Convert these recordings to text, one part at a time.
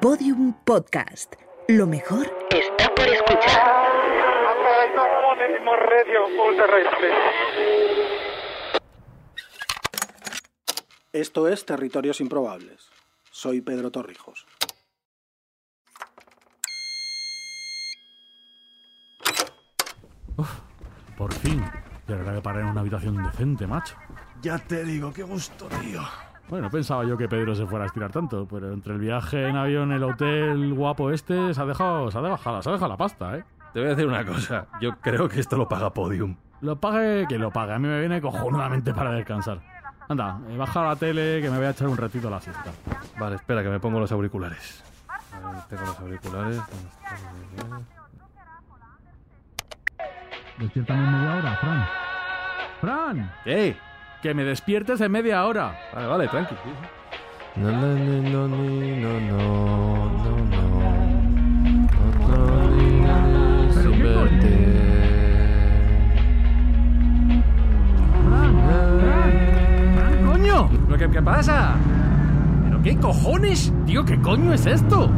Podium Podcast. Lo mejor está por escuchar. Esto es Territorios Improbables. Soy Pedro Torrijos. Por fin. Ya verdad que parar en una habitación decente, macho. Ya te digo, qué gusto, tío. Bueno, pensaba yo que Pedro se fuera a estirar tanto, pero entre el viaje en avión, el hotel guapo este, se ha dejado, se ha dejado, se ha dejado la pasta, ¿eh? Te voy a decir una cosa. Yo creo que esto lo paga Podium. Lo pague, que lo pague. A mí me viene cojonudamente para descansar. Anda, eh, baja la tele que me voy a echar un ratito a la siesta. Vale, espera que me pongo los auriculares. A ver, tengo los auriculares. Despiértame en media hora, Fran. ¡Fran! ¡Eh! Que me despiertes en media hora. Vale, vale, tranqui. No, no, no, no, no, no, no, no. Otro día ¿Pero sin qué coño? verte. ¡Fran, coño! ¿Pero qué, qué pasa? ¿Pero qué cojones? Tío, ¿qué coño es esto?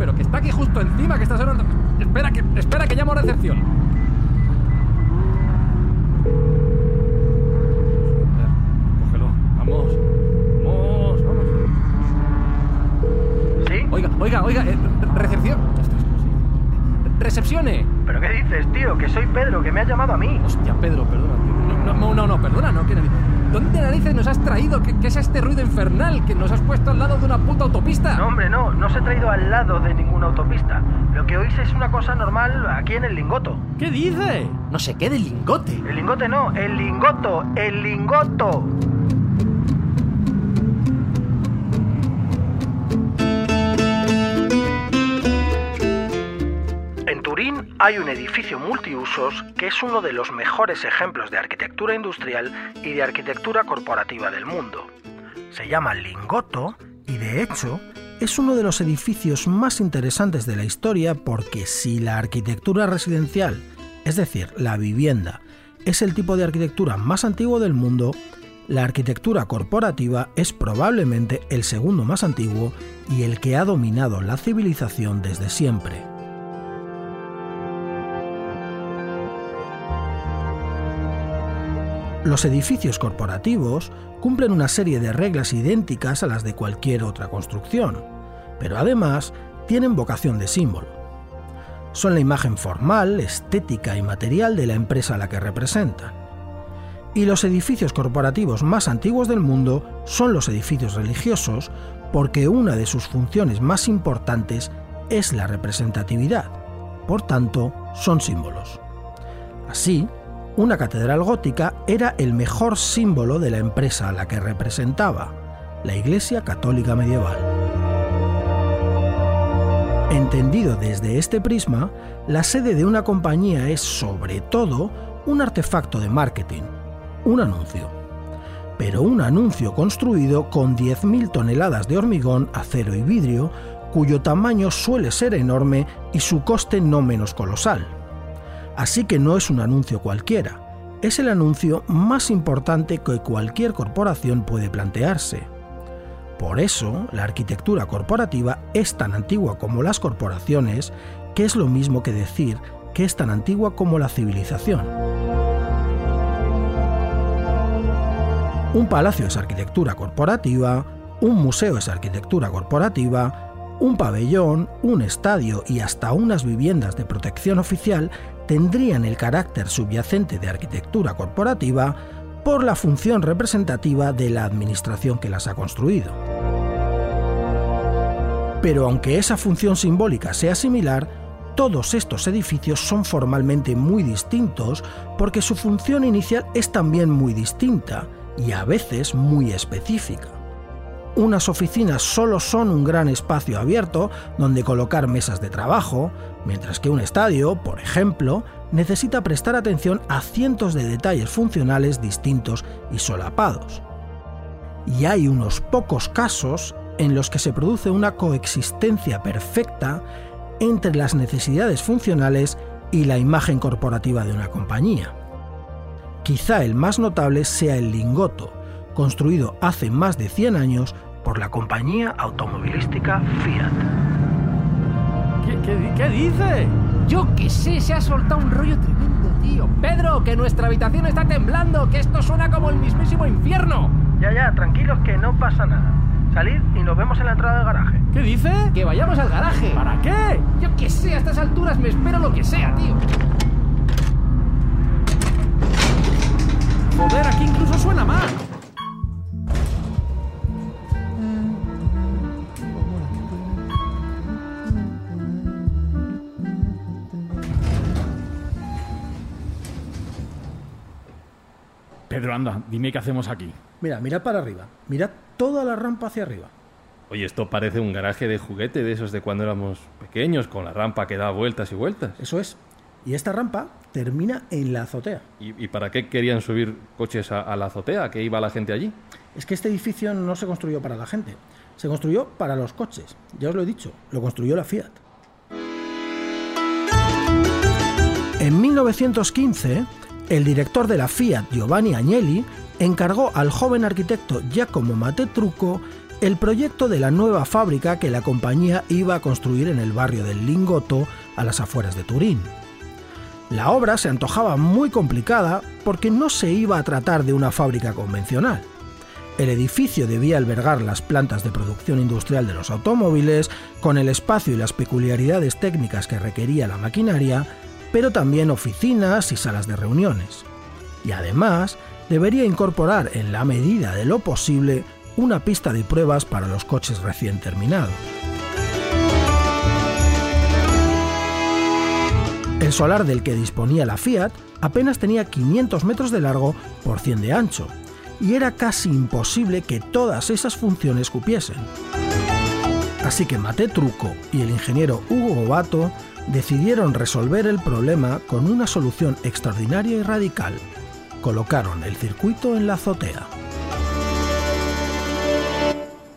Pero que está aquí justo encima, que está sonando. Espera que, espera que llamo a recepción. Oiga, oiga, eh, recepción. Recepcione. ¿Pero qué dices, tío? Que soy Pedro, que me has llamado a mí. Hostia, Pedro, perdona. tío. No, no, no, no, perdona, no. ¿qué nariz- ¿Dónde narices nos has traído? ¿Qué, qué es este ruido infernal que nos has puesto al lado de una puta autopista? No, hombre, no, no os he traído al lado de ninguna autopista. Lo que oís es una cosa normal aquí en el lingoto. ¿Qué dice? No sé qué del lingote. El lingote no, el lingoto, el lingoto. Hay un edificio multiusos que es uno de los mejores ejemplos de arquitectura industrial y de arquitectura corporativa del mundo. Se llama Lingotto y de hecho es uno de los edificios más interesantes de la historia porque si la arquitectura residencial, es decir, la vivienda, es el tipo de arquitectura más antiguo del mundo, la arquitectura corporativa es probablemente el segundo más antiguo y el que ha dominado la civilización desde siempre. Los edificios corporativos cumplen una serie de reglas idénticas a las de cualquier otra construcción, pero además tienen vocación de símbolo. Son la imagen formal, estética y material de la empresa a la que representan. Y los edificios corporativos más antiguos del mundo son los edificios religiosos porque una de sus funciones más importantes es la representatividad. Por tanto, son símbolos. Así, una catedral gótica era el mejor símbolo de la empresa a la que representaba, la Iglesia Católica Medieval. Entendido desde este prisma, la sede de una compañía es sobre todo un artefacto de marketing, un anuncio. Pero un anuncio construido con 10.000 toneladas de hormigón, acero y vidrio, cuyo tamaño suele ser enorme y su coste no menos colosal. Así que no es un anuncio cualquiera, es el anuncio más importante que cualquier corporación puede plantearse. Por eso, la arquitectura corporativa es tan antigua como las corporaciones, que es lo mismo que decir que es tan antigua como la civilización. Un palacio es arquitectura corporativa, un museo es arquitectura corporativa, un pabellón, un estadio y hasta unas viviendas de protección oficial tendrían el carácter subyacente de arquitectura corporativa por la función representativa de la administración que las ha construido. Pero aunque esa función simbólica sea similar, todos estos edificios son formalmente muy distintos porque su función inicial es también muy distinta y a veces muy específica. Unas oficinas solo son un gran espacio abierto donde colocar mesas de trabajo, mientras que un estadio, por ejemplo, necesita prestar atención a cientos de detalles funcionales distintos y solapados. Y hay unos pocos casos en los que se produce una coexistencia perfecta entre las necesidades funcionales y la imagen corporativa de una compañía. Quizá el más notable sea el Lingoto, construido hace más de 100 años por la compañía automovilística Fiat. ¿Qué, qué, di- qué dice? Yo que sé, se ha soltado un rollo tremendo, tío. Pedro, que nuestra habitación está temblando, que esto suena como el mismísimo infierno. Ya, ya, tranquilos que no pasa nada. Salid y nos vemos en la entrada del garaje. ¿Qué dice? Que vayamos al garaje. ¿Para qué? Yo que sé, a estas alturas me espero lo que sea, tío. Joder, aquí incluso suena más. Pedro, anda, dime qué hacemos aquí. Mira, mirad para arriba. Mirad toda la rampa hacia arriba. Oye, esto parece un garaje de juguete de esos de cuando éramos pequeños, con la rampa que da vueltas y vueltas. Eso es. Y esta rampa termina en la azotea. ¿Y, y para qué querían subir coches a, a la azotea? ¿Que iba la gente allí? Es que este edificio no se construyó para la gente. Se construyó para los coches. Ya os lo he dicho, lo construyó la Fiat. En 1915, el director de la Fiat, Giovanni Agnelli, encargó al joven arquitecto Giacomo Matetrucco el proyecto de la nueva fábrica que la compañía iba a construir en el barrio del Lingotto, a las afueras de Turín. La obra se antojaba muy complicada porque no se iba a tratar de una fábrica convencional. El edificio debía albergar las plantas de producción industrial de los automóviles, con el espacio y las peculiaridades técnicas que requería la maquinaria, pero también oficinas y salas de reuniones. Y además, debería incorporar en la medida de lo posible una pista de pruebas para los coches recién terminados. El solar del que disponía la Fiat apenas tenía 500 metros de largo por 100 de ancho, y era casi imposible que todas esas funciones cupiesen. Así que Mate Truco y el ingeniero Hugo Gobato decidieron resolver el problema con una solución extraordinaria y radical. Colocaron el circuito en la azotea.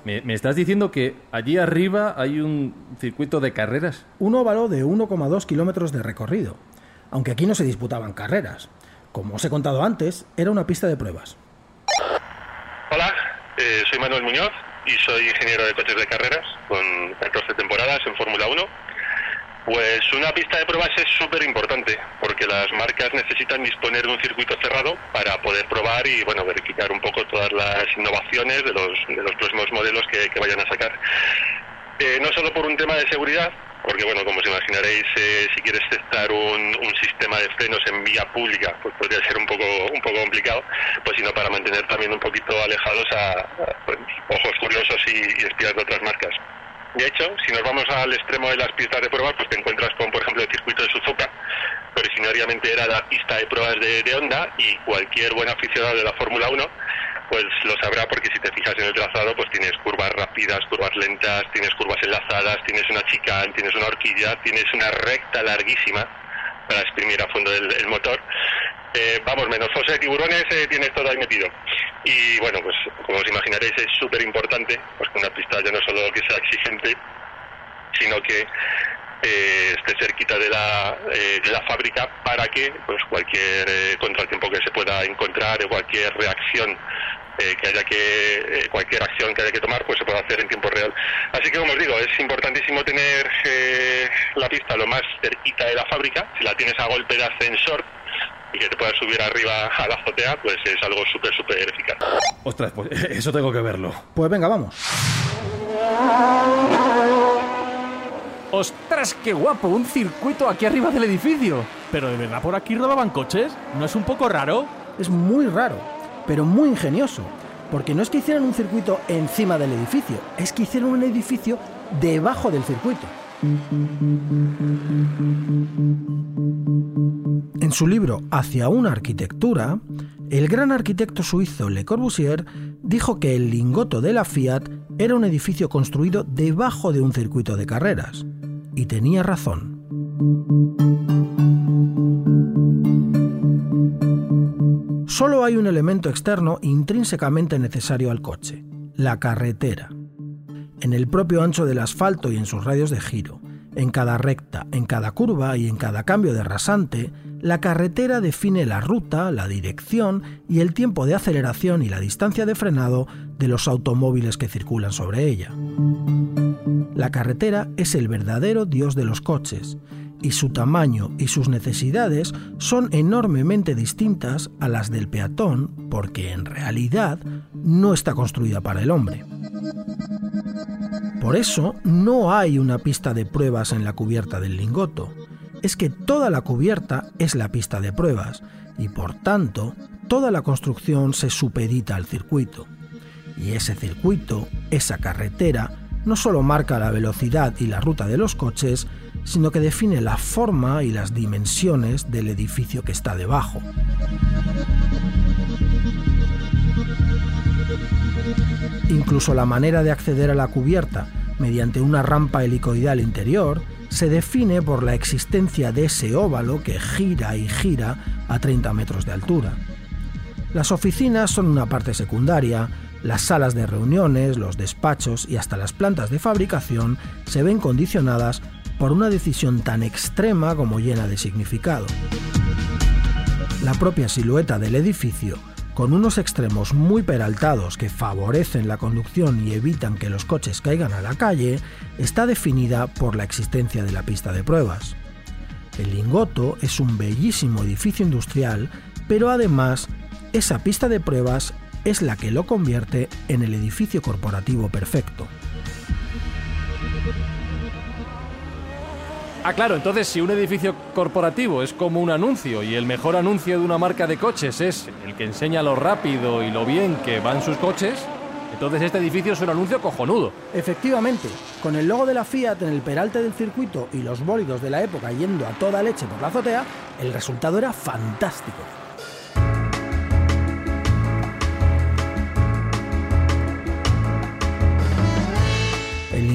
¿Me, me estás diciendo que allí arriba hay un circuito de carreras? Un óvalo de 1,2 kilómetros de recorrido, aunque aquí no se disputaban carreras. Como os he contado antes, era una pista de pruebas. Hola, eh, soy Manuel Muñoz y soy ingeniero de coches de carreras con 14 temporadas en Fórmula 1. Pues una pista de pruebas es súper importante porque las marcas necesitan disponer de un circuito cerrado para poder probar y bueno verificar un poco todas las innovaciones de los, de los próximos modelos que, vayan a sacar. Eh, no solo por un tema de seguridad, porque bueno, como os imaginaréis, eh, si quieres testar un, un, sistema de frenos en vía pública, pues podría ser un poco un poco complicado, pues sino para mantener también un poquito alejados a, pues, ojos curiosos y, y espías de otras marcas. De hecho, si nos vamos al extremo de las pistas de pruebas, pues te encuentras con, por ejemplo, el circuito de Suzuka, que originariamente era la pista de pruebas de, de Honda y cualquier buen aficionado de la Fórmula 1 pues lo sabrá porque si te fijas en el trazado, pues tienes curvas rápidas, curvas lentas, tienes curvas enlazadas, tienes una chicane, tienes una horquilla, tienes una recta larguísima para exprimir a fondo el, motor. Eh, vamos, menos fosa de tiburones eh, tienes todo ahí metido. Y bueno, pues como os imaginaréis es súper importante pues que una pista ya no solo que sea exigente, sino que eh, esté cerquita de la, eh, de la fábrica para que pues cualquier eh, contratiempo que se pueda encontrar o cualquier reacción eh, que haya que cualquier acción que haya que tomar pues se pueda hacer en tiempo real así que como os digo es importantísimo tener la pista lo más cerquita de la fábrica si la tienes a golpe de ascensor y que te puedas subir arriba a la azotea pues es algo súper súper eficaz ostras pues eso tengo que verlo pues venga vamos ¡Ostras, qué guapo! Un circuito aquí arriba del edificio. ¿Pero de verdad por aquí rodaban coches? ¿No es un poco raro? Es muy raro, pero muy ingenioso. Porque no es que hicieran un circuito encima del edificio, es que hicieron un edificio debajo del circuito. En su libro Hacia una arquitectura, el gran arquitecto suizo Le Corbusier dijo que el lingoto de la Fiat era un edificio construido debajo de un circuito de carreras. Y tenía razón. Solo hay un elemento externo intrínsecamente necesario al coche, la carretera. En el propio ancho del asfalto y en sus radios de giro, en cada recta, en cada curva y en cada cambio de rasante, la carretera define la ruta, la dirección y el tiempo de aceleración y la distancia de frenado de los automóviles que circulan sobre ella. la carretera es el verdadero dios de los coches, y su tamaño y sus necesidades son enormemente distintas a las del peatón porque en realidad no está construida para el hombre. Por eso no hay una pista de pruebas en la cubierta del lingoto. Es que toda la cubierta es la pista de pruebas y por tanto toda la construcción se supedita al circuito. Y ese circuito, esa carretera, no solo marca la velocidad y la ruta de los coches, sino que define la forma y las dimensiones del edificio que está debajo. Incluso la manera de acceder a la cubierta mediante una rampa helicoidal interior se define por la existencia de ese óvalo que gira y gira a 30 metros de altura. Las oficinas son una parte secundaria, las salas de reuniones, los despachos y hasta las plantas de fabricación se ven condicionadas por una decisión tan extrema como llena de significado. La propia silueta del edificio con unos extremos muy peraltados que favorecen la conducción y evitan que los coches caigan a la calle, está definida por la existencia de la pista de pruebas. El Lingoto es un bellísimo edificio industrial, pero además esa pista de pruebas es la que lo convierte en el edificio corporativo perfecto. Ah, claro, entonces si un edificio corporativo es como un anuncio y el mejor anuncio de una marca de coches es el que enseña lo rápido y lo bien que van sus coches, entonces este edificio es un anuncio cojonudo. Efectivamente, con el logo de la Fiat en el peralte del circuito y los bólidos de la época yendo a toda leche por la azotea, el resultado era fantástico.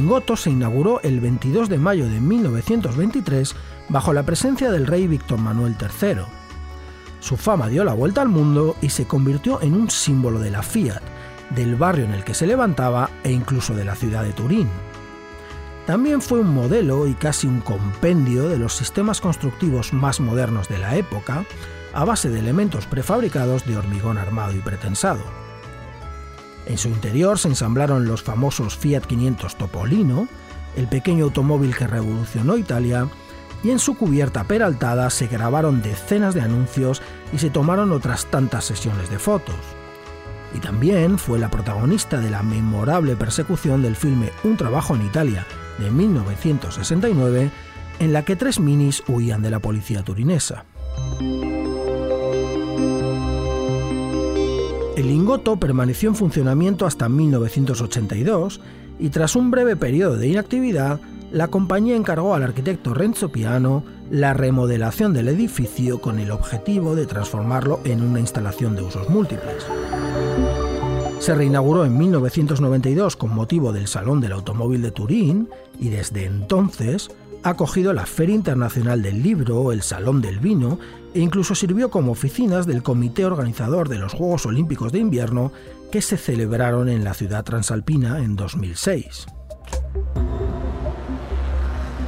El lingoto se inauguró el 22 de mayo de 1923 bajo la presencia del rey Víctor Manuel III. Su fama dio la vuelta al mundo y se convirtió en un símbolo de la Fiat, del barrio en el que se levantaba e incluso de la ciudad de Turín. También fue un modelo y casi un compendio de los sistemas constructivos más modernos de la época, a base de elementos prefabricados de hormigón armado y pretensado. En su interior se ensamblaron los famosos Fiat 500 Topolino, el pequeño automóvil que revolucionó Italia, y en su cubierta peraltada se grabaron decenas de anuncios y se tomaron otras tantas sesiones de fotos. Y también fue la protagonista de la memorable persecución del filme Un trabajo en Italia de 1969, en la que tres minis huían de la policía turinesa. El lingoto permaneció en funcionamiento hasta 1982 y tras un breve periodo de inactividad, la compañía encargó al arquitecto Renzo Piano la remodelación del edificio con el objetivo de transformarlo en una instalación de usos múltiples. Se reinauguró en 1992 con motivo del Salón del Automóvil de Turín y desde entonces ha acogido la Feria Internacional del Libro, el Salón del Vino e incluso sirvió como oficinas del comité organizador de los Juegos Olímpicos de Invierno que se celebraron en la ciudad transalpina en 2006.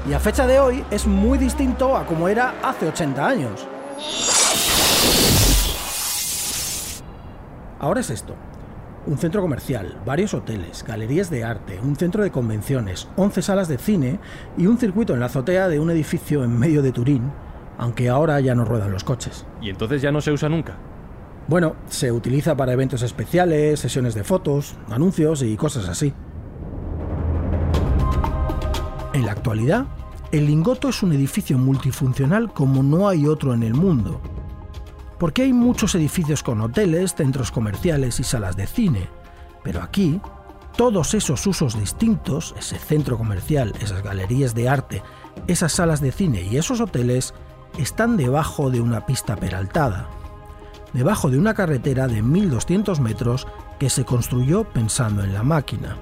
Y a fecha de hoy es muy distinto a como era hace 80 años. Ahora es esto. Un centro comercial, varios hoteles, galerías de arte, un centro de convenciones, 11 salas de cine y un circuito en la azotea de un edificio en medio de Turín, aunque ahora ya no ruedan los coches. ¿Y entonces ya no se usa nunca? Bueno, se utiliza para eventos especiales, sesiones de fotos, anuncios y cosas así. En la actualidad, el Lingoto es un edificio multifuncional como no hay otro en el mundo. Porque hay muchos edificios con hoteles, centros comerciales y salas de cine, pero aquí todos esos usos distintos, ese centro comercial, esas galerías de arte, esas salas de cine y esos hoteles, están debajo de una pista peraltada, debajo de una carretera de 1200 metros que se construyó pensando en la máquina.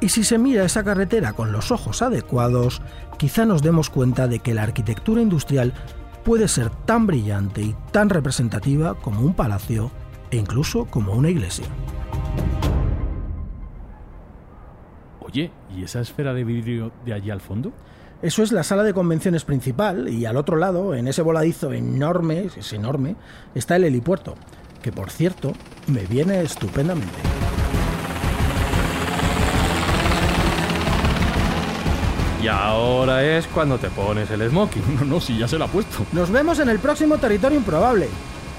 Y si se mira esa carretera con los ojos adecuados, quizá nos demos cuenta de que la arquitectura industrial puede ser tan brillante y tan representativa como un palacio e incluso como una iglesia. Oye, ¿y esa esfera de vidrio de allí al fondo? Eso es la sala de convenciones principal y al otro lado, en ese voladizo enorme, es enorme, está el helipuerto, que por cierto me viene estupendamente. Y ahora es cuando te pones el smoking. No, no, si ya se lo ha puesto. Nos vemos en el próximo territorio improbable.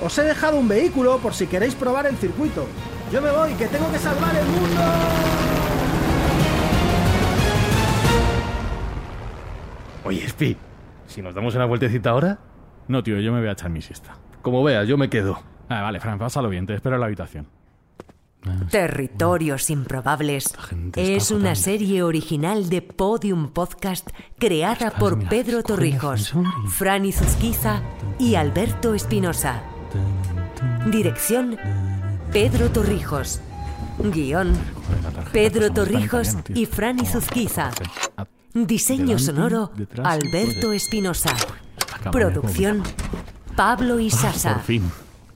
Os he dejado un vehículo por si queréis probar el circuito. Yo me voy, que tengo que salvar el mundo. Oye, Spi, si nos damos una vueltecita ahora, No, tío, yo me voy a echar mi siesta. como veas, yo me quedo. Ah, vale, Fran, pásalo bien, te espero en la habitación. Territorios Improbables es una serie original de Podium Podcast creada por mira, Pedro Torrijos, ascensor y- Franny Zuzquiza y Alberto Espinosa. Dirección Pedro Torrijos. Guión Pedro Torrijos y Franny Zuzquiza. Ah, Diseño sonoro Alberto Espinosa. Producción Pablo Ah, Isasa. Fin.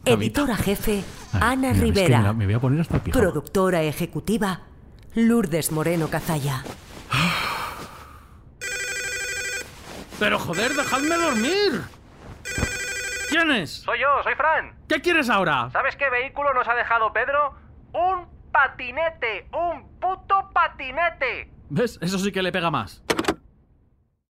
Editora jefe Ana mira, es que Rivera. mira, me voy a poner hasta el pijama. Productora ejecutiva Lourdes Moreno Cazalla. Pero joder, dejadme dormir. ¿Quién es? Soy yo, soy Fran. ¿Qué quieres ahora? ¿Sabes qué vehículo nos ha dejado Pedro? Un patinete, un puto patinete. ¿Ves? Eso sí que le pega más.